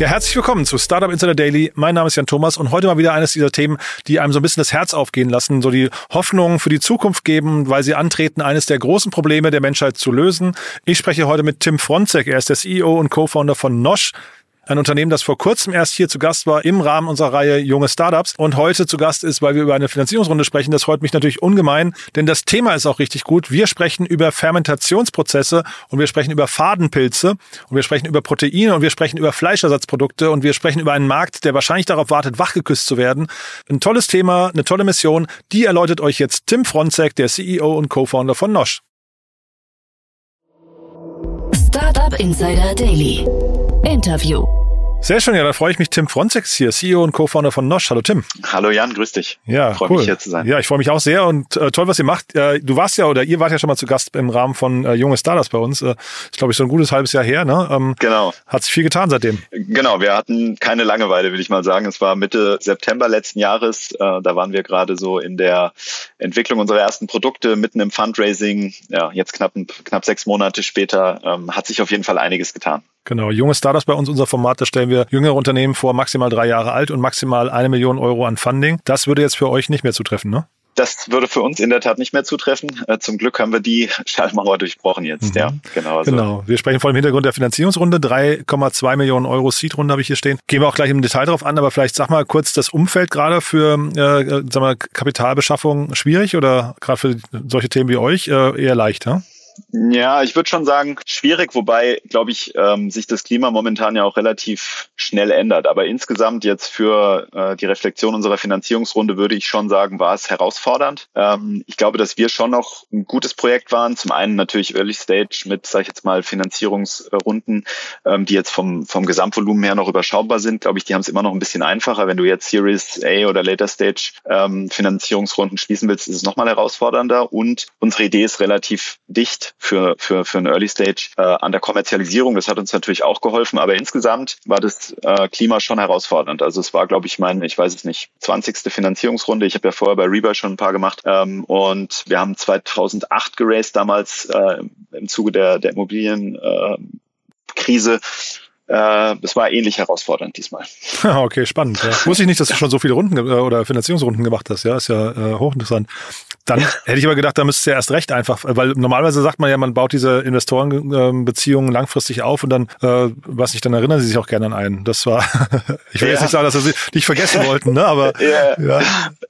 Ja, herzlich willkommen zu Startup Insider Daily. Mein Name ist Jan Thomas und heute mal wieder eines dieser Themen, die einem so ein bisschen das Herz aufgehen lassen, so die Hoffnung für die Zukunft geben, weil sie antreten, eines der großen Probleme der Menschheit zu lösen. Ich spreche heute mit Tim Fronzek. Er ist der CEO und Co-Founder von Nosh. Ein Unternehmen, das vor kurzem erst hier zu Gast war im Rahmen unserer Reihe Junge Startups und heute zu Gast ist, weil wir über eine Finanzierungsrunde sprechen. Das freut mich natürlich ungemein, denn das Thema ist auch richtig gut. Wir sprechen über Fermentationsprozesse und wir sprechen über Fadenpilze und wir sprechen über Proteine und wir sprechen über Fleischersatzprodukte und wir sprechen über einen Markt, der wahrscheinlich darauf wartet, wachgeküsst zu werden. Ein tolles Thema, eine tolle Mission. Die erläutert euch jetzt Tim Fronzek, der CEO und Co-Founder von Nosh. Startup Insider Daily. Interview. Sehr schön, ja, da freue ich mich. Tim Frontex hier, CEO und Co-Founder von Nosh. Hallo Tim. Hallo Jan, grüß dich. Ja, freue cool. mich hier zu sein. Ja, ich freue mich auch sehr und äh, toll, was ihr macht. Äh, du warst ja oder ihr wart ja schon mal zu Gast im Rahmen von äh, Junge Startups bei uns. Äh, ist, glaube ich, so ein gutes halbes Jahr her. Ne? Ähm, genau. Hat sich viel getan seitdem. Genau, wir hatten keine Langeweile, will ich mal sagen. Es war Mitte September letzten Jahres. Äh, da waren wir gerade so in der Entwicklung unserer ersten Produkte, mitten im Fundraising. Ja, jetzt knapp, knapp sechs Monate später ähm, hat sich auf jeden Fall einiges getan. Genau, junge Startups bei uns, unser Format, da stellen wir jüngere Unternehmen vor, maximal drei Jahre alt und maximal eine Million Euro an Funding. Das würde jetzt für euch nicht mehr zutreffen, ne? Das würde für uns in der Tat nicht mehr zutreffen. Äh, zum Glück haben wir die Schallmauer durchbrochen jetzt. Mhm. Ja, genau. Also. Genau. Wir sprechen vor dem Hintergrund der Finanzierungsrunde. 3,2 Millionen Euro Seed-Runde habe ich hier stehen. Gehen wir auch gleich im Detail drauf an, aber vielleicht sag mal kurz das Umfeld gerade für äh, sag mal, Kapitalbeschaffung schwierig oder gerade für solche Themen wie euch äh, eher leicht, ja? Ja, ich würde schon sagen, schwierig, wobei, glaube ich, ähm, sich das Klima momentan ja auch relativ schnell ändert. Aber insgesamt jetzt für äh, die Reflexion unserer Finanzierungsrunde würde ich schon sagen, war es herausfordernd. Ähm, ich glaube, dass wir schon noch ein gutes Projekt waren. Zum einen natürlich Early Stage mit, sage ich jetzt mal, Finanzierungsrunden, ähm, die jetzt vom, vom Gesamtvolumen her noch überschaubar sind. Glaube ich, die haben es immer noch ein bisschen einfacher. Wenn du jetzt Series A oder Later Stage ähm, Finanzierungsrunden schließen willst, ist es nochmal herausfordernder. Und unsere Idee ist relativ dicht für, für, für ein Early Stage äh, an der Kommerzialisierung. Das hat uns natürlich auch geholfen, aber insgesamt war das äh, Klima schon herausfordernd. Also es war, glaube ich, mein, ich weiß es nicht, 20. Finanzierungsrunde. Ich habe ja vorher bei Rebuy schon ein paar gemacht ähm, und wir haben 2008 geraced damals äh, im Zuge der, der Immobilienkrise. Äh, äh, es war ähnlich herausfordernd diesmal. okay, spannend. Ja. Wusste ich nicht, dass du schon so viele Runden äh, oder Finanzierungsrunden gemacht hast. Ja, ist ja äh, hochinteressant. Dann hätte ich aber gedacht, da müsstest du ja erst recht einfach, weil normalerweise sagt man ja, man baut diese Investorenbeziehungen langfristig auf und dann, äh, was nicht, dann erinnern sie sich auch gerne an einen. Das war, ich will ja. jetzt nicht sagen, dass sie dich vergessen wollten, ne? Aber ja. ja.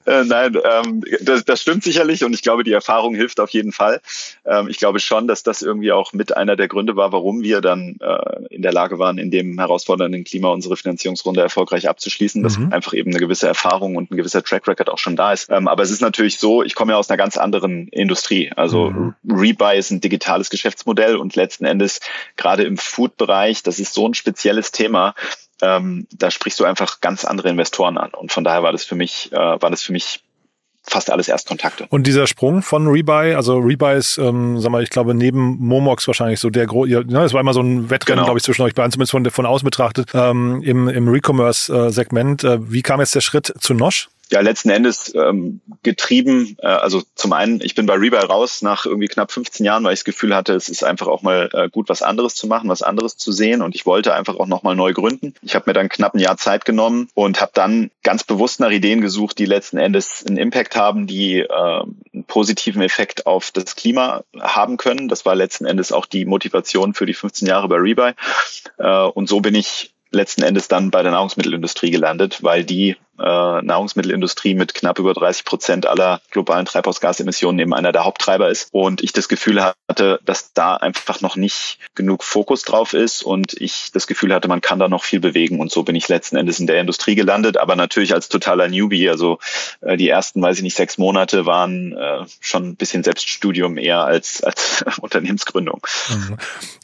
Äh, nein, ähm, das, das stimmt sicherlich und ich glaube, die Erfahrung hilft auf jeden Fall. Ähm, ich glaube schon, dass das irgendwie auch mit einer der Gründe war, warum wir dann äh, in der Lage waren, in dem herausfordernden Klima unsere Finanzierungsrunde erfolgreich abzuschließen, dass mhm. einfach eben eine gewisse Erfahrung und ein gewisser Track Record auch schon da ist. Ähm, aber es ist natürlich so, ich komme ja aus einer ganz anderen Industrie. Also mhm. Rebuy ist ein digitales Geschäftsmodell und letzten Endes gerade im Food-Bereich, das ist so ein spezielles Thema, ähm, da sprichst du einfach ganz andere Investoren an. Und von daher war das für mich, äh, war das für mich fast alles Erstkontakte. Und dieser Sprung von Rebuy, also Rebuy ist, ähm, sag mal, ich glaube, neben Momox wahrscheinlich so der große, ja, das war immer so ein Wettrennen, genau. glaube ich, zwischen euch beiden, zumindest von, von außen betrachtet, ähm, im, im Recommerce-Segment. Äh, wie kam jetzt der Schritt zu Nosh? Ja letzten Endes ähm, getrieben. Äh, also zum einen, ich bin bei Rebuy raus nach irgendwie knapp 15 Jahren, weil ich das Gefühl hatte, es ist einfach auch mal äh, gut, was anderes zu machen, was anderes zu sehen und ich wollte einfach auch nochmal neu gründen. Ich habe mir dann knapp ein Jahr Zeit genommen und habe dann ganz bewusst nach Ideen gesucht, die letzten Endes einen Impact haben, die äh, einen positiven Effekt auf das Klima haben können. Das war letzten Endes auch die Motivation für die 15 Jahre bei Rebuy. Äh, und so bin ich letzten Endes dann bei der Nahrungsmittelindustrie gelandet, weil die äh, Nahrungsmittelindustrie mit knapp über 30 Prozent aller globalen Treibhausgasemissionen eben einer der Haupttreiber ist. Und ich das Gefühl hatte, dass da einfach noch nicht genug Fokus drauf ist und ich das Gefühl hatte, man kann da noch viel bewegen. Und so bin ich letzten Endes in der Industrie gelandet, aber natürlich als totaler Newbie. Also äh, die ersten, weiß ich nicht, sechs Monate waren äh, schon ein bisschen Selbststudium eher als, als Unternehmensgründung. Mhm.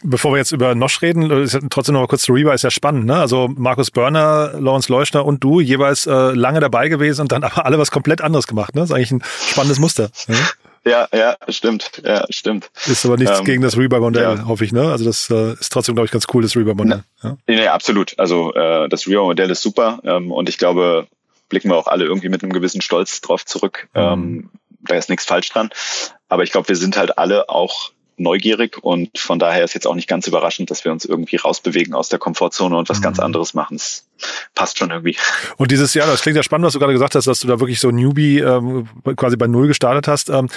Bevor wir jetzt über Nosch reden, ist trotzdem noch mal kurz zu Reba, ist ja spannend. Ne? Also Markus Börner, Lawrence Leuschner und du jeweils äh, lange dabei gewesen und dann aber alle was komplett anderes gemacht. Ne? Das ist eigentlich ein spannendes Muster. Ne? Ja, ja, stimmt, ja, stimmt. Ist aber nichts ähm, gegen das Rebuy-Modell, ja. hoffe ich, ne? Also das äh, ist trotzdem, glaube ich, ganz cool, das Rebuy-Modell. Ja? ja, absolut. Also äh, das Rebuy-Modell ist super ähm, und ich glaube, blicken wir auch alle irgendwie mit einem gewissen Stolz drauf zurück. Mhm. Ähm, da ist nichts falsch dran. Aber ich glaube, wir sind halt alle auch neugierig und von daher ist jetzt auch nicht ganz überraschend, dass wir uns irgendwie rausbewegen aus der Komfortzone und was mhm. ganz anderes machen. Es passt schon irgendwie. Und dieses Jahr, das klingt ja spannend, was du gerade gesagt hast, dass du da wirklich so Newbie ähm, quasi bei Null gestartet hast. Ähm,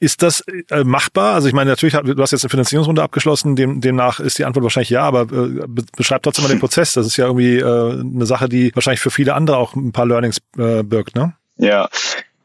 ist das äh, machbar? Also ich meine, natürlich, du hast jetzt eine Finanzierungsrunde abgeschlossen, dem, demnach ist die Antwort wahrscheinlich ja, aber äh, beschreib trotzdem mal den Prozess. Das ist ja irgendwie äh, eine Sache, die wahrscheinlich für viele andere auch ein paar Learnings äh, birgt, ne? Ja,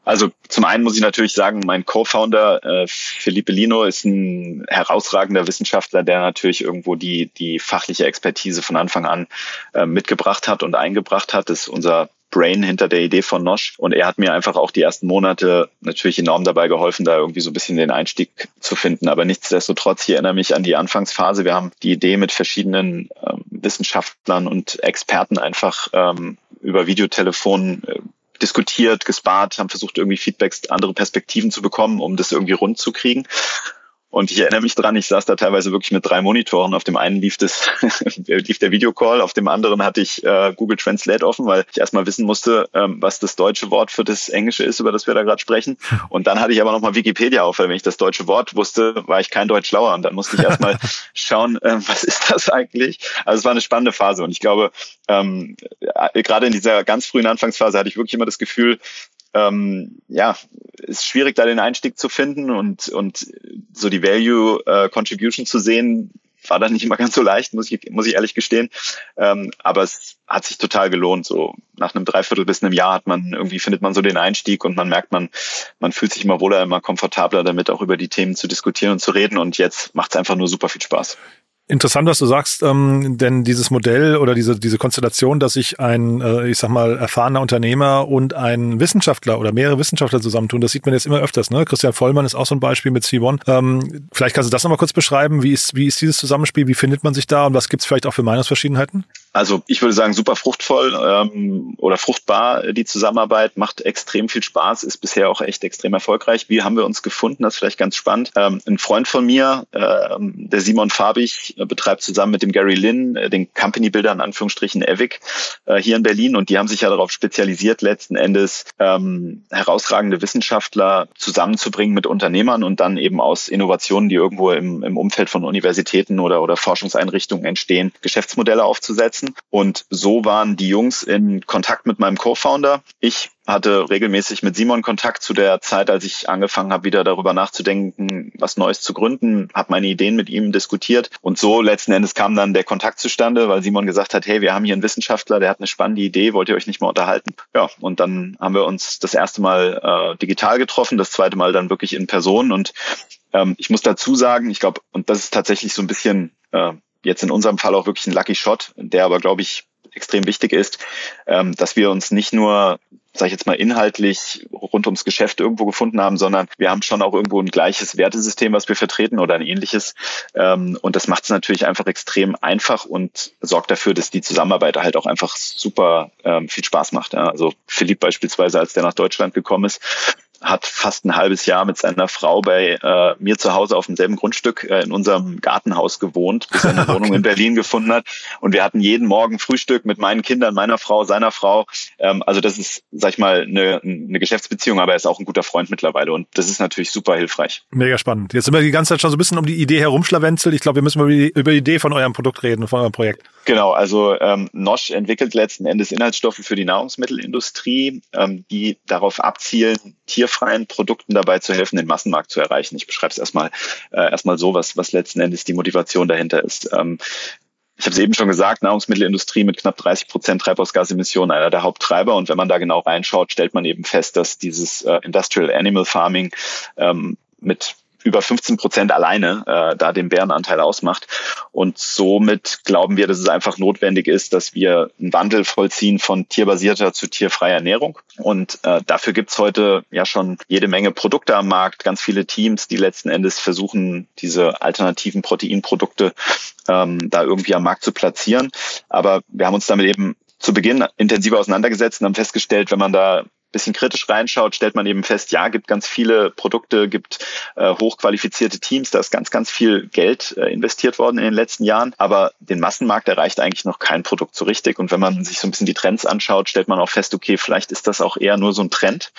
also zum einen muss ich natürlich sagen, mein Co-Founder äh, Felipe Lino ist ein herausragender Wissenschaftler, der natürlich irgendwo die, die fachliche Expertise von Anfang an äh, mitgebracht hat und eingebracht hat. Das ist unser Brain hinter der Idee von Nosh. Und er hat mir einfach auch die ersten Monate natürlich enorm dabei geholfen, da irgendwie so ein bisschen den Einstieg zu finden. Aber nichtsdestotrotz, ich erinnere mich an die Anfangsphase. Wir haben die Idee mit verschiedenen ähm, Wissenschaftlern und Experten einfach ähm, über Videotelefon äh, diskutiert, gespart, haben versucht, irgendwie Feedbacks, andere Perspektiven zu bekommen, um das irgendwie rund zu kriegen. Und ich erinnere mich dran, ich saß da teilweise wirklich mit drei Monitoren. Auf dem einen lief das, lief der Videocall, auf dem anderen hatte ich äh, Google Translate offen, weil ich erstmal wissen musste, ähm, was das deutsche Wort für das Englische ist, über das wir da gerade sprechen. Und dann hatte ich aber nochmal Wikipedia auf, weil wenn ich das deutsche Wort wusste, war ich kein Deutsch schlauer. Und dann musste ich erstmal schauen, äh, was ist das eigentlich? Also es war eine spannende Phase. Und ich glaube, ähm, äh, gerade in dieser ganz frühen Anfangsphase hatte ich wirklich immer das Gefühl, ähm, ja, ist schwierig, da den Einstieg zu finden und, und so die Value äh, Contribution zu sehen, war dann nicht immer ganz so leicht, muss ich, muss ich ehrlich gestehen. Ähm, aber es hat sich total gelohnt. So nach einem Dreiviertel bis einem Jahr hat man irgendwie findet man so den Einstieg und man merkt, man, man fühlt sich immer wohler, immer komfortabler damit, auch über die Themen zu diskutieren und zu reden. Und jetzt macht es einfach nur super viel Spaß. Interessant, was du sagst, ähm, denn dieses Modell oder diese, diese Konstellation, dass sich ein, äh, ich sag mal, erfahrener Unternehmer und ein Wissenschaftler oder mehrere Wissenschaftler zusammentun, das sieht man jetzt immer öfters. Ne? Christian Vollmann ist auch so ein Beispiel mit C1. Ähm, vielleicht kannst du das nochmal kurz beschreiben. Wie ist, wie ist dieses Zusammenspiel? Wie findet man sich da und was gibt's vielleicht auch für Meinungsverschiedenheiten? Also ich würde sagen, super fruchtvoll ähm, oder fruchtbar die Zusammenarbeit, macht extrem viel Spaß, ist bisher auch echt extrem erfolgreich. Wie haben wir uns gefunden? Das ist vielleicht ganz spannend. Ähm, ein Freund von mir, ähm, der Simon äh, betreibt zusammen mit dem Gary Lynn äh, den Company Builder in Anführungsstrichen Evic äh, hier in Berlin und die haben sich ja darauf spezialisiert, letzten Endes ähm, herausragende Wissenschaftler zusammenzubringen mit Unternehmern und dann eben aus Innovationen, die irgendwo im, im Umfeld von Universitäten oder, oder Forschungseinrichtungen entstehen, Geschäftsmodelle aufzusetzen setzen. Und so waren die Jungs in Kontakt mit meinem Co-Founder. Ich hatte regelmäßig mit Simon Kontakt zu der Zeit, als ich angefangen habe, wieder darüber nachzudenken, was Neues zu gründen, habe meine Ideen mit ihm diskutiert und so letzten Endes kam dann der Kontakt zustande, weil Simon gesagt hat, hey, wir haben hier einen Wissenschaftler, der hat eine spannende Idee, wollt ihr euch nicht mal unterhalten? Ja, und dann haben wir uns das erste Mal äh, digital getroffen, das zweite Mal dann wirklich in Person und ähm, ich muss dazu sagen, ich glaube, und das ist tatsächlich so ein bisschen äh, jetzt in unserem Fall auch wirklich ein Lucky Shot, der aber, glaube ich, extrem wichtig ist, ähm, dass wir uns nicht nur, sage ich jetzt mal, inhaltlich rund ums Geschäft irgendwo gefunden haben, sondern wir haben schon auch irgendwo ein gleiches Wertesystem, was wir vertreten oder ein ähnliches. Ähm, und das macht es natürlich einfach extrem einfach und sorgt dafür, dass die Zusammenarbeit halt auch einfach super ähm, viel Spaß macht. Also Philipp beispielsweise, als der nach Deutschland gekommen ist, hat fast ein halbes Jahr mit seiner Frau bei äh, mir zu Hause auf demselben Grundstück äh, in unserem Gartenhaus gewohnt, bis er eine okay. Wohnung in Berlin gefunden hat. Und wir hatten jeden Morgen Frühstück mit meinen Kindern, meiner Frau, seiner Frau. Ähm, also das ist, sag ich mal, eine, eine Geschäftsbeziehung, aber er ist auch ein guter Freund mittlerweile. Und das ist natürlich super hilfreich. Mega spannend. Jetzt sind wir die ganze Zeit schon so ein bisschen um die Idee herumschlawenzelt. Ich glaube, wir müssen über die, über die Idee von eurem Produkt reden, von eurem Projekt. Genau, also ähm, Nosch entwickelt letzten Endes Inhaltsstoffe für die Nahrungsmittelindustrie, ähm, die darauf abzielen, tierfreien Produkten dabei zu helfen, den Massenmarkt zu erreichen. Ich beschreibe es erstmal äh, erstmal so, was, was letzten Endes die Motivation dahinter ist. Ähm, ich habe es eben schon gesagt, Nahrungsmittelindustrie mit knapp 30 Prozent Treibhausgasemissionen einer der Haupttreiber. Und wenn man da genau reinschaut, stellt man eben fest, dass dieses äh, Industrial Animal Farming ähm, mit über 15 Prozent alleine äh, da den Bärenanteil ausmacht. Und somit glauben wir, dass es einfach notwendig ist, dass wir einen Wandel vollziehen von tierbasierter zu tierfreier Ernährung. Und äh, dafür gibt's heute ja schon jede Menge Produkte am Markt, ganz viele Teams, die letzten Endes versuchen, diese alternativen Proteinprodukte ähm, da irgendwie am Markt zu platzieren. Aber wir haben uns damit eben zu Beginn intensiver auseinandergesetzt und haben festgestellt, wenn man da bisschen kritisch reinschaut, stellt man eben fest, ja, gibt ganz viele Produkte, gibt äh, hochqualifizierte Teams, da ist ganz, ganz viel Geld äh, investiert worden in den letzten Jahren, aber den Massenmarkt erreicht eigentlich noch kein Produkt so richtig. Und wenn man sich so ein bisschen die Trends anschaut, stellt man auch fest, okay, vielleicht ist das auch eher nur so ein Trend,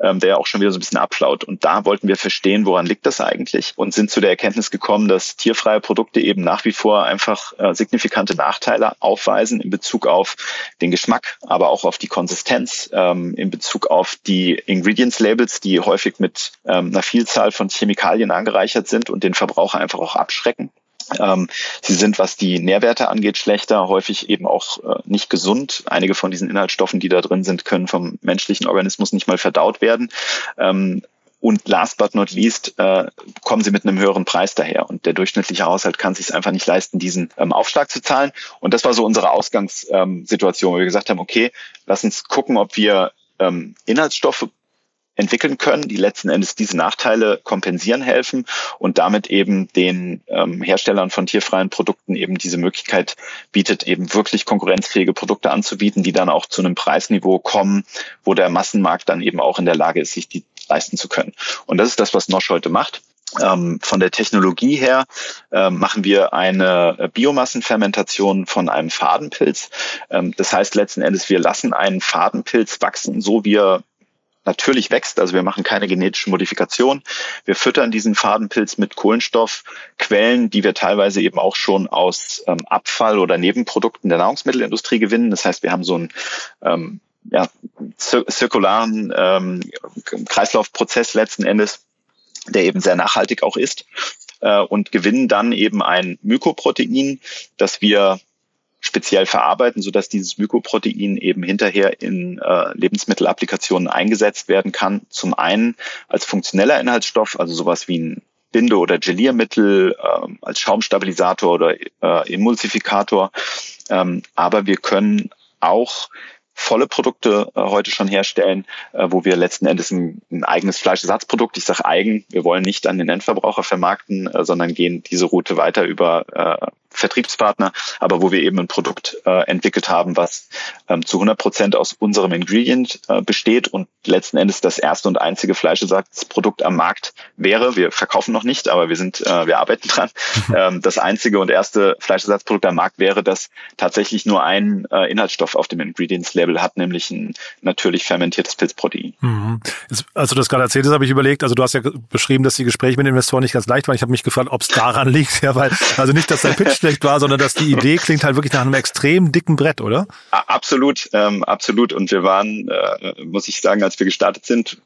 ähm, der auch schon wieder so ein bisschen abflaut. Und da wollten wir verstehen, woran liegt das eigentlich und sind zu der Erkenntnis gekommen, dass tierfreie Produkte eben nach wie vor einfach äh, signifikante Nachteile aufweisen in Bezug auf den Geschmack, aber auch auf die Konsistenz, ähm, in Bezug auf die Ingredients-Labels, die häufig mit ähm, einer Vielzahl von Chemikalien angereichert sind und den Verbraucher einfach auch abschrecken. Ähm, sie sind, was die Nährwerte angeht, schlechter, häufig eben auch äh, nicht gesund. Einige von diesen Inhaltsstoffen, die da drin sind, können vom menschlichen Organismus nicht mal verdaut werden. Ähm, und last but not least äh, kommen sie mit einem höheren Preis daher. Und der durchschnittliche Haushalt kann sich einfach nicht leisten, diesen ähm, Aufschlag zu zahlen. Und das war so unsere Ausgangssituation, wo wir gesagt haben, okay, lass uns gucken, ob wir ähm, Inhaltsstoffe entwickeln können, die letzten Endes diese Nachteile kompensieren helfen und damit eben den ähm, Herstellern von tierfreien Produkten eben diese Möglichkeit bietet, eben wirklich konkurrenzfähige Produkte anzubieten, die dann auch zu einem Preisniveau kommen, wo der Massenmarkt dann eben auch in der Lage ist, sich die leisten zu können. Und das ist das, was Nosch heute macht. Ähm, von der Technologie her äh, machen wir eine Biomassenfermentation von einem Fadenpilz. Ähm, das heißt letzten Endes, wir lassen einen Fadenpilz wachsen, so wie er natürlich wächst. Also wir machen keine genetische Modifikation. Wir füttern diesen Fadenpilz mit Kohlenstoffquellen, die wir teilweise eben auch schon aus ähm, Abfall oder Nebenprodukten der Nahrungsmittelindustrie gewinnen. Das heißt, wir haben so einen ähm, ja, zir zirkularen ähm, Kreislaufprozess letzten Endes, der eben sehr nachhaltig auch ist äh, und gewinnen dann eben ein Mykoprotein, das wir speziell verarbeiten, sodass dieses Mykoprotein eben hinterher in äh, Lebensmittelapplikationen eingesetzt werden kann. Zum einen als funktioneller Inhaltsstoff, also sowas wie ein Binde- oder Geliermittel, äh, als Schaumstabilisator oder äh, Emulsifikator. Ähm, aber wir können auch volle Produkte äh, heute schon herstellen, äh, wo wir letzten Endes ein, ein eigenes Fleischersatzprodukt, ich sage eigen, wir wollen nicht an den Endverbraucher vermarkten, äh, sondern gehen diese Route weiter über äh, Vertriebspartner, aber wo wir eben ein Produkt äh, entwickelt haben, was ähm, zu 100 Prozent aus unserem Ingredient äh, besteht und letzten Endes das erste und einzige Fleischersatzprodukt am Markt wäre. Wir verkaufen noch nicht, aber wir sind, äh, wir arbeiten dran. Mhm. Ähm, das einzige und erste Fleischersatzprodukt am Markt wäre, das tatsächlich nur einen äh, Inhaltsstoff auf dem Ingredients-Label hat, nämlich ein natürlich fermentiertes Pilzprotein. Mhm. Also das gerade erzählt hast, habe ich überlegt, also du hast ja beschrieben, dass die Gespräche mit Investoren nicht ganz leicht waren. Ich habe mich gefragt, ob es daran liegt, ja, weil, also nicht, dass dein Pitch schlecht war, sondern dass die Idee klingt halt wirklich nach einem extrem dicken Brett, oder? Absolut, ähm, absolut. Und wir waren, äh, muss ich sagen, als wir gestartet sind,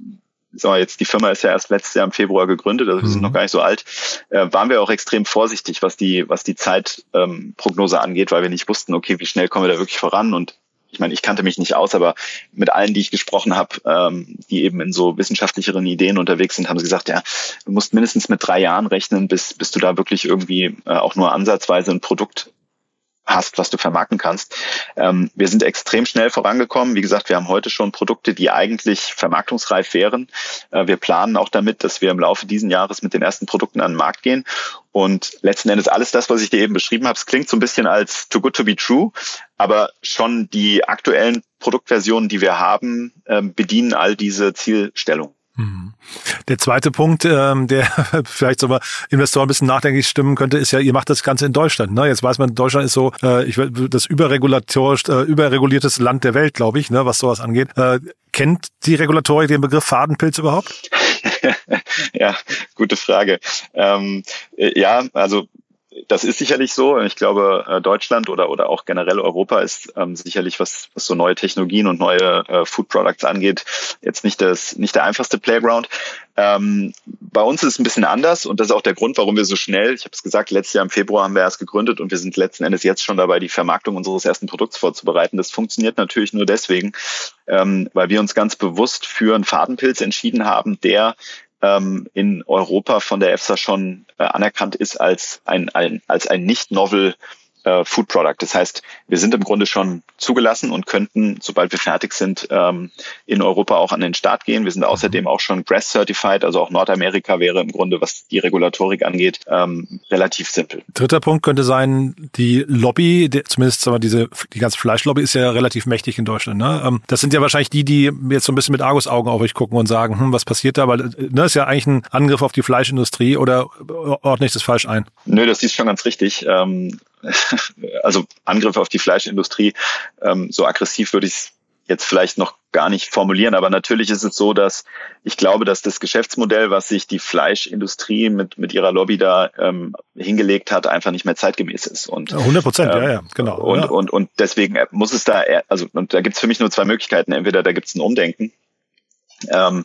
so jetzt die Firma ist ja erst letztes Jahr im Februar gegründet, also wir sind mhm. noch gar nicht so alt, äh, waren wir auch extrem vorsichtig, was die was die Zeitprognose ähm, angeht, weil wir nicht wussten, okay, wie schnell kommen wir da wirklich voran und ich meine, ich kannte mich nicht aus, aber mit allen, die ich gesprochen habe, ähm, die eben in so wissenschaftlicheren Ideen unterwegs sind, haben sie gesagt, ja, du musst mindestens mit drei Jahren rechnen, bis, bis du da wirklich irgendwie äh, auch nur ansatzweise ein Produkt hast, was du vermarkten kannst. Ähm, wir sind extrem schnell vorangekommen. Wie gesagt, wir haben heute schon Produkte, die eigentlich vermarktungsreif wären. Äh, wir planen auch damit, dass wir im Laufe dieses Jahres mit den ersten Produkten an den Markt gehen. Und letzten Endes alles das, was ich dir eben beschrieben habe, es klingt so ein bisschen als too good to be true, aber schon die aktuellen Produktversionen, die wir haben, äh, bedienen all diese Zielstellungen. Mhm. Der zweite Punkt, ähm, der vielleicht sogar Investoren ein bisschen nachdenklich stimmen könnte, ist ja, ihr macht das Ganze in Deutschland. Ne? Jetzt weiß man, Deutschland ist so äh, ich, das äh, überreguliertes Land der Welt, glaube ich, ne, was sowas angeht. Äh, kennt die Regulatorik den Begriff Fadenpilz überhaupt? ja, gute Frage. Ähm, äh, ja, also das ist sicherlich so. Ich glaube, äh, Deutschland oder, oder auch generell Europa ist ähm, sicherlich, was, was so neue Technologien und neue äh, Food Products angeht, jetzt nicht, das, nicht der einfachste Playground. Ähm, bei uns ist es ein bisschen anders und das ist auch der Grund, warum wir so schnell, ich habe es gesagt, letztes Jahr im Februar haben wir erst gegründet und wir sind letzten Endes jetzt schon dabei, die Vermarktung unseres ersten Produkts vorzubereiten. Das funktioniert natürlich nur deswegen, ähm, weil wir uns ganz bewusst für einen Fadenpilz entschieden haben, der ähm, in Europa von der EFSA schon äh, anerkannt ist als ein, ein, als ein nicht novel äh, Food Product. Das heißt, wir sind im Grunde schon zugelassen und könnten, sobald wir fertig sind, ähm, in Europa auch an den Start gehen. Wir sind mhm. außerdem auch schon GRAS Certified, also auch Nordamerika wäre im Grunde, was die Regulatorik angeht, ähm, relativ simpel. Dritter Punkt könnte sein, die Lobby, die, zumindest sagen wir, diese die ganze Fleischlobby ist ja relativ mächtig in Deutschland. Ne? Ähm, das sind ja wahrscheinlich die, die jetzt so ein bisschen mit Argusaugen auf euch gucken und sagen, hm, was passiert da? Weil ne, das ist ja eigentlich ein Angriff auf die Fleischindustrie oder ordne ich das falsch ein? Nö, das ist schon ganz richtig. Ähm, also Angriff auf die Fleischindustrie, ähm, so aggressiv würde ich es jetzt vielleicht noch gar nicht formulieren, aber natürlich ist es so, dass ich glaube, dass das Geschäftsmodell, was sich die Fleischindustrie mit, mit ihrer Lobby da ähm, hingelegt hat, einfach nicht mehr zeitgemäß ist. Und, 100 Prozent, ähm, ja, ja, genau. Und, ja. und, und deswegen muss es da, also und da gibt es für mich nur zwei Möglichkeiten. Entweder da gibt es ein Umdenken ähm,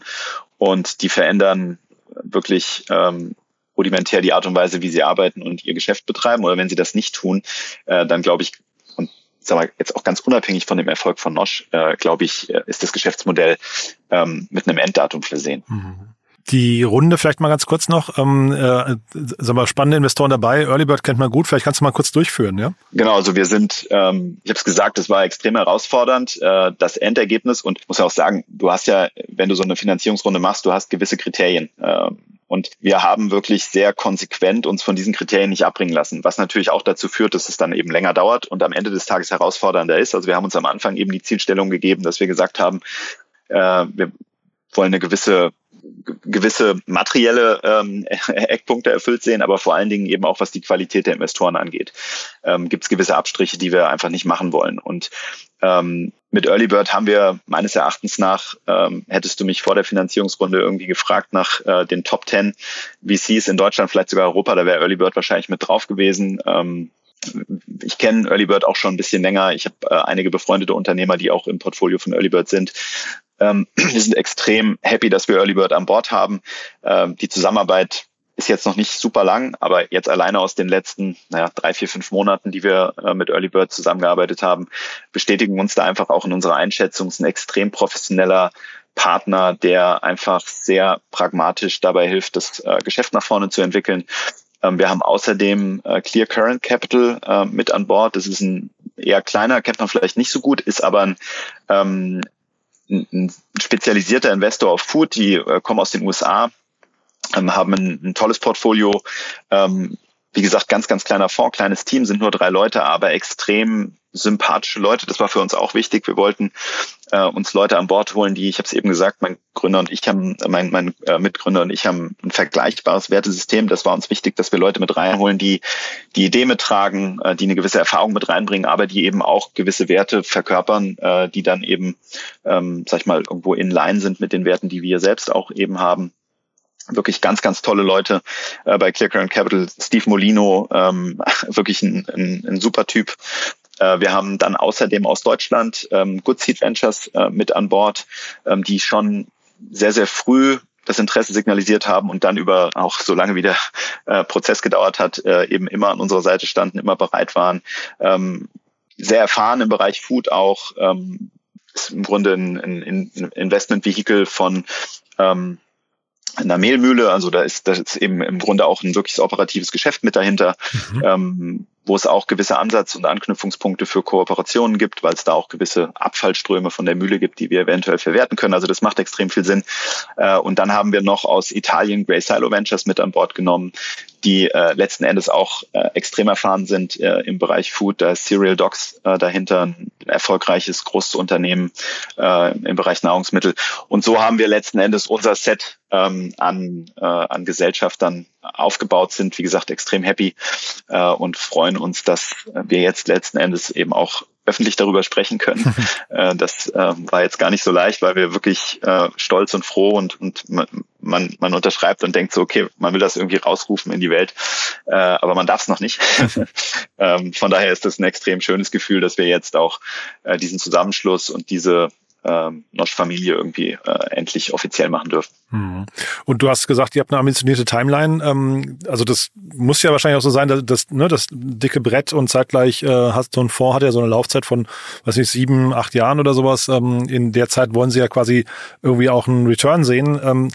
und die verändern wirklich ähm, rudimentär die Art und Weise, wie sie arbeiten und ihr Geschäft betreiben. Oder wenn sie das nicht tun, äh, dann glaube ich, und sag mal, jetzt auch ganz unabhängig von dem Erfolg von Nosch, äh, glaube ich, äh, ist das Geschäftsmodell ähm, mit einem Enddatum versehen. Mhm. Die Runde vielleicht mal ganz kurz noch. Ähm, äh, sag mal, spannende Investoren dabei. Early Bird kennt man gut. Vielleicht kannst du mal kurz durchführen, ja? Genau, also wir sind, ähm, ich habe es gesagt, es war extrem herausfordernd, äh, das Endergebnis. Und ich muss ja auch sagen, du hast ja, wenn du so eine Finanzierungsrunde machst, du hast gewisse Kriterien. Äh, und wir haben wirklich sehr konsequent uns von diesen Kriterien nicht abbringen lassen, was natürlich auch dazu führt, dass es dann eben länger dauert und am Ende des Tages herausfordernder ist. Also wir haben uns am Anfang eben die Zielstellung gegeben, dass wir gesagt haben, äh, wir wollen eine gewisse gewisse materielle ähm, Eckpunkte erfüllt sehen, aber vor allen Dingen eben auch, was die Qualität der Investoren angeht. Ähm, Gibt es gewisse Abstriche, die wir einfach nicht machen wollen. Und ähm, mit Early Bird haben wir meines Erachtens nach, ähm, hättest du mich vor der Finanzierungsrunde irgendwie gefragt nach äh, den Top 10 VCs in Deutschland, vielleicht sogar Europa, da wäre Early Bird wahrscheinlich mit drauf gewesen. Ähm, ich kenne Early Bird auch schon ein bisschen länger. Ich habe äh, einige befreundete Unternehmer, die auch im Portfolio von Early Bird sind. Ähm, wir sind extrem happy, dass wir Early Bird an Bord haben. Ähm, die Zusammenarbeit ist jetzt noch nicht super lang, aber jetzt alleine aus den letzten naja, drei, vier, fünf Monaten, die wir äh, mit Early Bird zusammengearbeitet haben, bestätigen uns da einfach auch in unserer Einschätzung. Es ist ein extrem professioneller Partner, der einfach sehr pragmatisch dabei hilft, das äh, Geschäft nach vorne zu entwickeln. Ähm, wir haben außerdem äh, Clear Current Capital äh, mit an Bord. Das ist ein eher kleiner, kennt man vielleicht nicht so gut, ist aber ein ähm, ein spezialisierter Investor auf Food, die äh, kommen aus den USA, ähm, haben ein, ein, tolles Portfolio. Ähm, wie gesagt, ganz, ganz kleiner Fonds, kleines Team, sind nur drei Leute, aber extrem sympathische Leute. Das war für uns auch wichtig. Wir wollten äh, uns Leute an Bord holen, die, ich habe es eben gesagt, mein Gründer und ich haben, mein, mein äh, Mitgründer und ich haben ein vergleichbares Wertesystem. Das war uns wichtig, dass wir Leute mit reinholen, die die Idee mittragen, äh, die eine gewisse Erfahrung mit reinbringen, aber die eben auch gewisse Werte verkörpern, äh, die dann eben, ähm, sag ich mal, irgendwo in line sind mit den Werten, die wir selbst auch eben haben wirklich ganz, ganz tolle Leute äh, bei Clear Capital. Steve Molino, ähm, wirklich ein, ein, ein super Typ. Äh, wir haben dann außerdem aus Deutschland ähm, Good Seed Ventures äh, mit an Bord, ähm, die schon sehr, sehr früh das Interesse signalisiert haben und dann über auch so lange wie der äh, Prozess gedauert hat, äh, eben immer an unserer Seite standen, immer bereit waren. Ähm, sehr erfahren im Bereich Food auch. Ähm, ist im Grunde ein, ein, ein Investmentvehikel von ähm, einer Mehlmühle, also da ist das ist eben im Grunde auch ein wirklich operatives Geschäft mit dahinter, mhm. ähm, wo es auch gewisse Ansatz- und Anknüpfungspunkte für Kooperationen gibt, weil es da auch gewisse Abfallströme von der Mühle gibt, die wir eventuell verwerten können. Also das macht extrem viel Sinn. Äh, und dann haben wir noch aus Italien Grey Silo Ventures mit an Bord genommen, die äh, letzten Endes auch äh, extrem erfahren sind im Bereich Food. Da ist Cereal Dogs dahinter, ein erfolgreiches großes Unternehmen im Bereich Nahrungsmittel. Und so haben wir letzten Endes unser Set ähm, an, an Gesellschaftern aufgebaut sind. Wie gesagt, extrem happy und freuen uns, dass wir jetzt letzten Endes eben auch öffentlich darüber sprechen können. äh, das äh, war jetzt gar nicht so leicht, weil wir wirklich äh, stolz und froh und, und man, man unterschreibt und denkt so, okay, man will das irgendwie rausrufen in die Welt, äh, aber man darf es noch nicht. ähm, von daher ist das ein extrem schönes Gefühl, dass wir jetzt auch diesen Zusammenschluss und diese ähm, Nosch-Familie irgendwie äh, endlich offiziell machen dürfen. Hm. Und du hast gesagt, ihr habt eine ambitionierte Timeline. Ähm, also das muss ja wahrscheinlich auch so sein, dass das, ne, das dicke Brett und zeitgleich äh, hast so ein Fonds hat ja so eine Laufzeit von, weiß nicht, sieben, acht Jahren oder sowas. Ähm, in der Zeit wollen sie ja quasi irgendwie auch einen Return sehen. Ähm,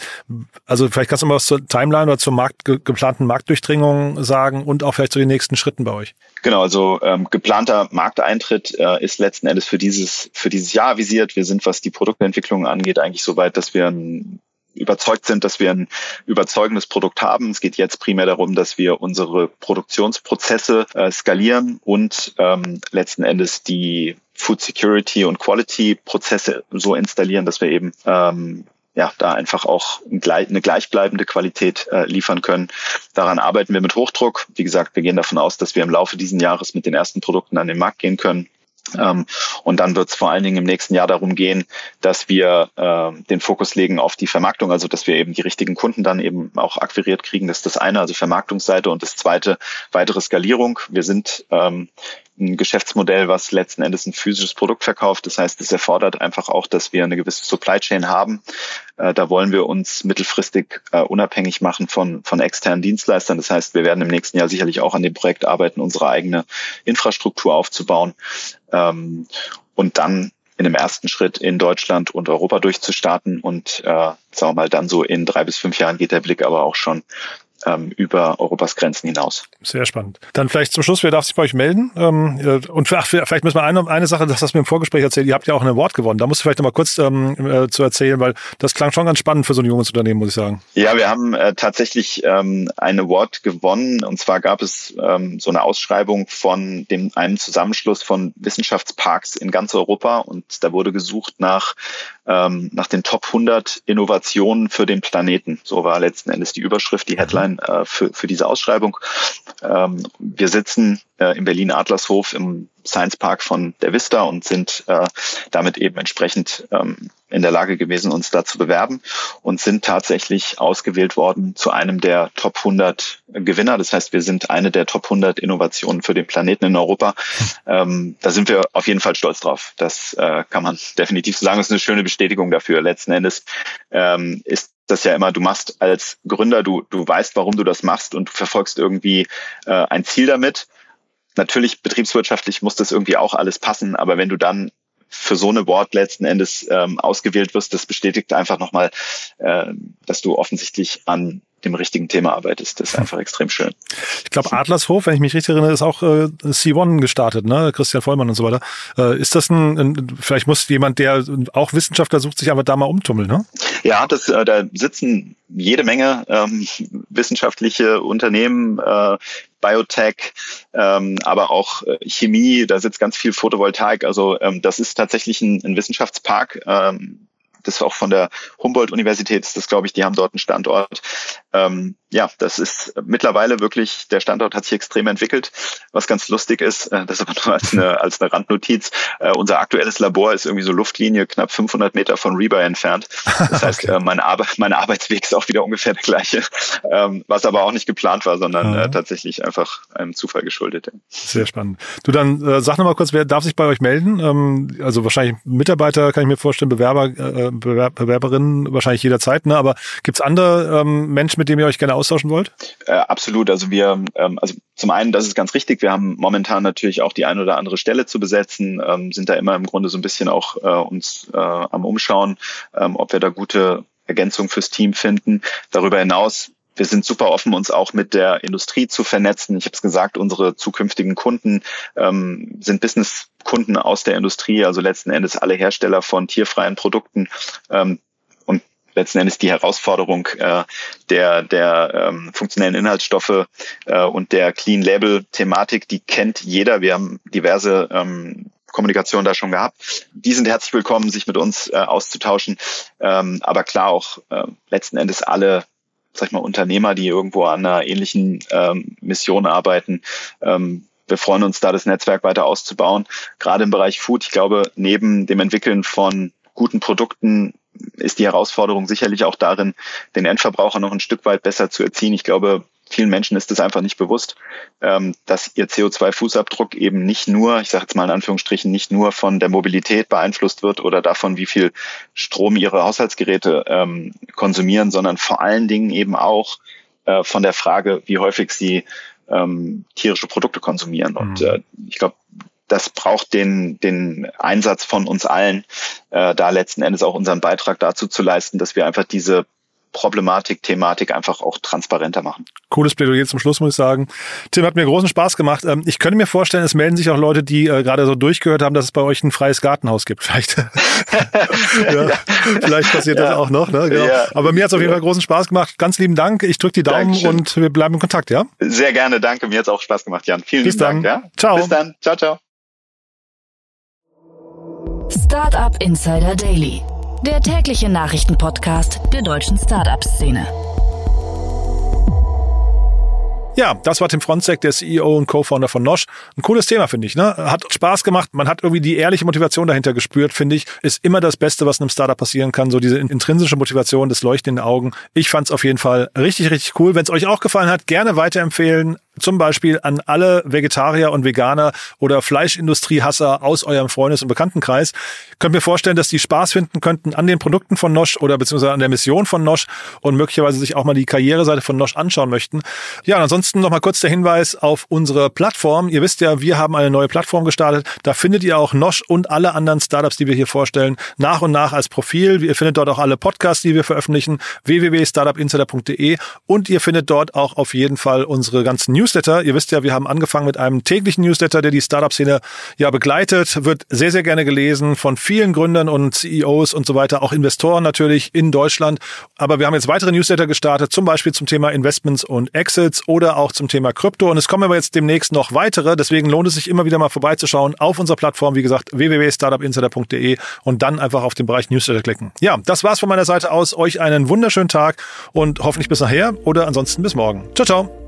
also vielleicht kannst du mal was zur Timeline oder zur Markt, geplanten Marktdurchdringung sagen und auch vielleicht zu den nächsten Schritten bei euch. Genau, also ähm, geplanter Markteintritt äh, ist letzten Endes für dieses für dieses Jahr visiert. Wir sind, was die Produktentwicklung angeht, eigentlich so weit, dass wir ein überzeugt sind, dass wir ein überzeugendes Produkt haben. Es geht jetzt primär darum, dass wir unsere Produktionsprozesse äh, skalieren und ähm, letzten Endes die Food Security und Quality Prozesse so installieren, dass wir eben ähm, ja, da einfach auch eine gleichbleibende Qualität äh, liefern können. Daran arbeiten wir mit Hochdruck. Wie gesagt, wir gehen davon aus, dass wir im Laufe dieses Jahres mit den ersten Produkten an den Markt gehen können. Ähm, und dann wird es vor allen Dingen im nächsten Jahr darum gehen, dass wir äh, den Fokus legen auf die Vermarktung, also dass wir eben die richtigen Kunden dann eben auch akquiriert kriegen. Das ist das eine, also Vermarktungsseite und das zweite, weitere Skalierung. Wir sind ähm, ein Geschäftsmodell, was letzten Endes ein physisches Produkt verkauft. Das heißt, es erfordert einfach auch, dass wir eine gewisse Supply Chain haben. Äh, da wollen wir uns mittelfristig äh, unabhängig machen von, von externen Dienstleistern. Das heißt, wir werden im nächsten Jahr sicherlich auch an dem Projekt arbeiten, unsere eigene Infrastruktur aufzubauen ähm, und dann in dem ersten Schritt in Deutschland und Europa durchzustarten und äh, sagen wir mal dann so in drei bis fünf Jahren geht der Blick aber auch schon ähm, über Europas Grenzen hinaus. Sehr spannend. Dann vielleicht zum Schluss, wer darf sich bei euch melden? Ähm, äh, und ach, vielleicht müssen wir eine, eine Sache, das hast du mir im Vorgespräch erzählt, ihr habt ja auch ein Award gewonnen. Da musst du vielleicht noch mal kurz ähm, äh, zu erzählen, weil das klang schon ganz spannend für so ein junges Unternehmen, muss ich sagen. Ja, wir haben äh, tatsächlich ähm, ein Award gewonnen und zwar gab es ähm, so eine Ausschreibung von dem einem Zusammenschluss von Wissenschaftsparks in ganz Europa und da wurde gesucht nach ähm, nach den Top 100 Innovationen für den Planeten. So war letzten Endes die Überschrift, die mhm. Headline äh, für, für diese Ausschreibung. Ähm, wir sitzen äh, in Berlin Adlershof im Science Park von der Vista und sind äh, damit eben entsprechend ähm, in der Lage gewesen, uns da zu bewerben und sind tatsächlich ausgewählt worden zu einem der Top 100 Gewinner. Das heißt, wir sind eine der Top 100 Innovationen für den Planeten in Europa. Ähm, da sind wir auf jeden Fall stolz drauf. Das äh, kann man definitiv sagen. Das ist eine schöne Bestätigung dafür. Letzten Endes ähm, ist das ja immer, du machst als Gründer, du, du weißt, warum du das machst und du verfolgst irgendwie äh, ein Ziel damit. Natürlich, betriebswirtschaftlich muss das irgendwie auch alles passen, aber wenn du dann für so eine Board letzten Endes ähm, ausgewählt wirst, das bestätigt einfach nochmal, äh, dass du offensichtlich an dem richtigen Thema arbeitest. Das ist einfach extrem schön. Ich glaube, Adlershof, wenn ich mich richtig erinnere, ist auch äh, C1 gestartet, ne? Christian Vollmann und so weiter. Äh, ist das ein, ein, vielleicht muss jemand, der auch Wissenschaftler sucht, sich aber da mal umtummeln, ne? Ja, das, äh, da sitzen jede Menge ähm, wissenschaftliche Unternehmen, äh, Biotech, ähm, aber auch äh, Chemie, da sitzt ganz viel Photovoltaik. Also ähm, das ist tatsächlich ein, ein Wissenschaftspark. Ähm, das ist auch von der Humboldt-Universität ist das, glaube ich, die haben dort einen Standort. Ähm, ja, das ist mittlerweile wirklich, der Standort hat sich extrem entwickelt. Was ganz lustig ist, äh, das aber nur als eine, als eine Randnotiz, äh, unser aktuelles Labor ist irgendwie so Luftlinie knapp 500 Meter von Reba entfernt. Das heißt, okay. äh, mein, Ar mein Arbeitsweg ist auch wieder ungefähr der gleiche, ähm, was aber auch nicht geplant war, sondern äh, tatsächlich einfach einem Zufall geschuldet. Sehr spannend. Du dann äh, sag noch mal kurz, wer darf sich bei euch melden? Ähm, also wahrscheinlich Mitarbeiter, kann ich mir vorstellen, Bewerber, äh, Bewerb Bewerberinnen wahrscheinlich jederzeit, ne? aber gibt's andere ähm, Menschen, mit denen ihr euch gerne austauschen wollt? Äh, absolut. Also wir, ähm, also zum einen, das ist ganz richtig. Wir haben momentan natürlich auch die ein oder andere Stelle zu besetzen, ähm, sind da immer im Grunde so ein bisschen auch äh, uns äh, am Umschauen, ähm, ob wir da gute Ergänzung fürs Team finden. Darüber hinaus wir sind super offen, uns auch mit der Industrie zu vernetzen. Ich habe es gesagt, unsere zukünftigen Kunden ähm, sind Business-Kunden aus der Industrie, also letzten Endes alle Hersteller von tierfreien Produkten. Ähm, letzten Endes die Herausforderung äh, der, der ähm, funktionellen Inhaltsstoffe äh, und der Clean Label Thematik, die kennt jeder. Wir haben diverse ähm, Kommunikation da schon gehabt. Die sind herzlich willkommen, sich mit uns äh, auszutauschen. Ähm, aber klar auch äh, letzten Endes alle sag ich mal, Unternehmer, die irgendwo an einer ähnlichen ähm, Mission arbeiten. Ähm, wir freuen uns da, das Netzwerk weiter auszubauen. Gerade im Bereich Food, ich glaube, neben dem Entwickeln von guten Produkten ist die Herausforderung sicherlich auch darin, den Endverbraucher noch ein Stück weit besser zu erziehen. Ich glaube, vielen Menschen ist es einfach nicht bewusst, ähm, dass ihr CO2-Fußabdruck eben nicht nur, ich sage jetzt mal in Anführungsstrichen, nicht nur von der Mobilität beeinflusst wird oder davon, wie viel Strom ihre Haushaltsgeräte ähm, konsumieren, sondern vor allen Dingen eben auch äh, von der Frage, wie häufig sie ähm, tierische Produkte konsumieren. Und mhm. äh, ich glaube, das braucht den, den Einsatz von uns allen, äh, da letzten Endes auch unseren Beitrag dazu zu leisten, dass wir einfach diese Problematik, Thematik einfach auch transparenter machen. Cooles Plädoyer zum Schluss, muss ich sagen. Tim, hat mir großen Spaß gemacht. Ähm, ich könnte mir vorstellen, es melden sich auch Leute, die äh, gerade so durchgehört haben, dass es bei euch ein freies Gartenhaus gibt. Vielleicht, ja, vielleicht passiert ja. das auch noch. Ne? Genau. Ja. Aber mir hat es auf jeden Fall großen Spaß gemacht. Ganz lieben Dank. Ich drücke die Daumen Dankeschön. und wir bleiben in Kontakt, ja? Sehr gerne, danke. Mir hat es auch Spaß gemacht, Jan. Vielen Bis lieben dann. Dank. Ja? Ciao. Bis dann. Ciao, ciao. Startup Insider Daily der tägliche Nachrichtenpodcast der deutschen Startup-Szene. Ja, das war Tim Fronzek, der CEO und Co-Founder von Nosh. Ein cooles Thema, finde ich. Ne? Hat Spaß gemacht. Man hat irgendwie die ehrliche Motivation dahinter gespürt, finde ich. Ist immer das Beste, was einem Startup passieren kann. So diese intrinsische Motivation, das Leuchten in den Augen. Ich fand es auf jeden Fall richtig, richtig cool. Wenn es euch auch gefallen hat, gerne weiterempfehlen. Zum Beispiel an alle Vegetarier und Veganer oder Fleischindustriehasser aus eurem Freundes- und Bekanntenkreis. Könnt mir vorstellen, dass die Spaß finden könnten an den Produkten von Nosch oder beziehungsweise an der Mission von Nosch und möglicherweise sich auch mal die Karriereseite von Nosch anschauen möchten. Ja, und ansonsten noch mal kurz der Hinweis auf unsere Plattform. Ihr wisst ja, wir haben eine neue Plattform gestartet. Da findet ihr auch Nosch und alle anderen Startups, die wir hier vorstellen, nach und nach als Profil. Ihr findet dort auch alle Podcasts, die wir veröffentlichen, www.startupinsider.de und ihr findet dort auch auf jeden Fall unsere ganzen News Newsletter. Ihr wisst ja, wir haben angefangen mit einem täglichen Newsletter, der die Startup-Szene ja begleitet, wird sehr, sehr gerne gelesen von vielen Gründern und CEOs und so weiter, auch Investoren natürlich in Deutschland. Aber wir haben jetzt weitere Newsletter gestartet, zum Beispiel zum Thema Investments und Exits oder auch zum Thema Krypto. Und es kommen aber jetzt demnächst noch weitere. Deswegen lohnt es sich immer wieder mal vorbeizuschauen auf unserer Plattform, wie gesagt, www.startupinsider.de und dann einfach auf den Bereich Newsletter klicken. Ja, das war's von meiner Seite aus. Euch einen wunderschönen Tag und hoffentlich bis nachher oder ansonsten bis morgen. Ciao, ciao.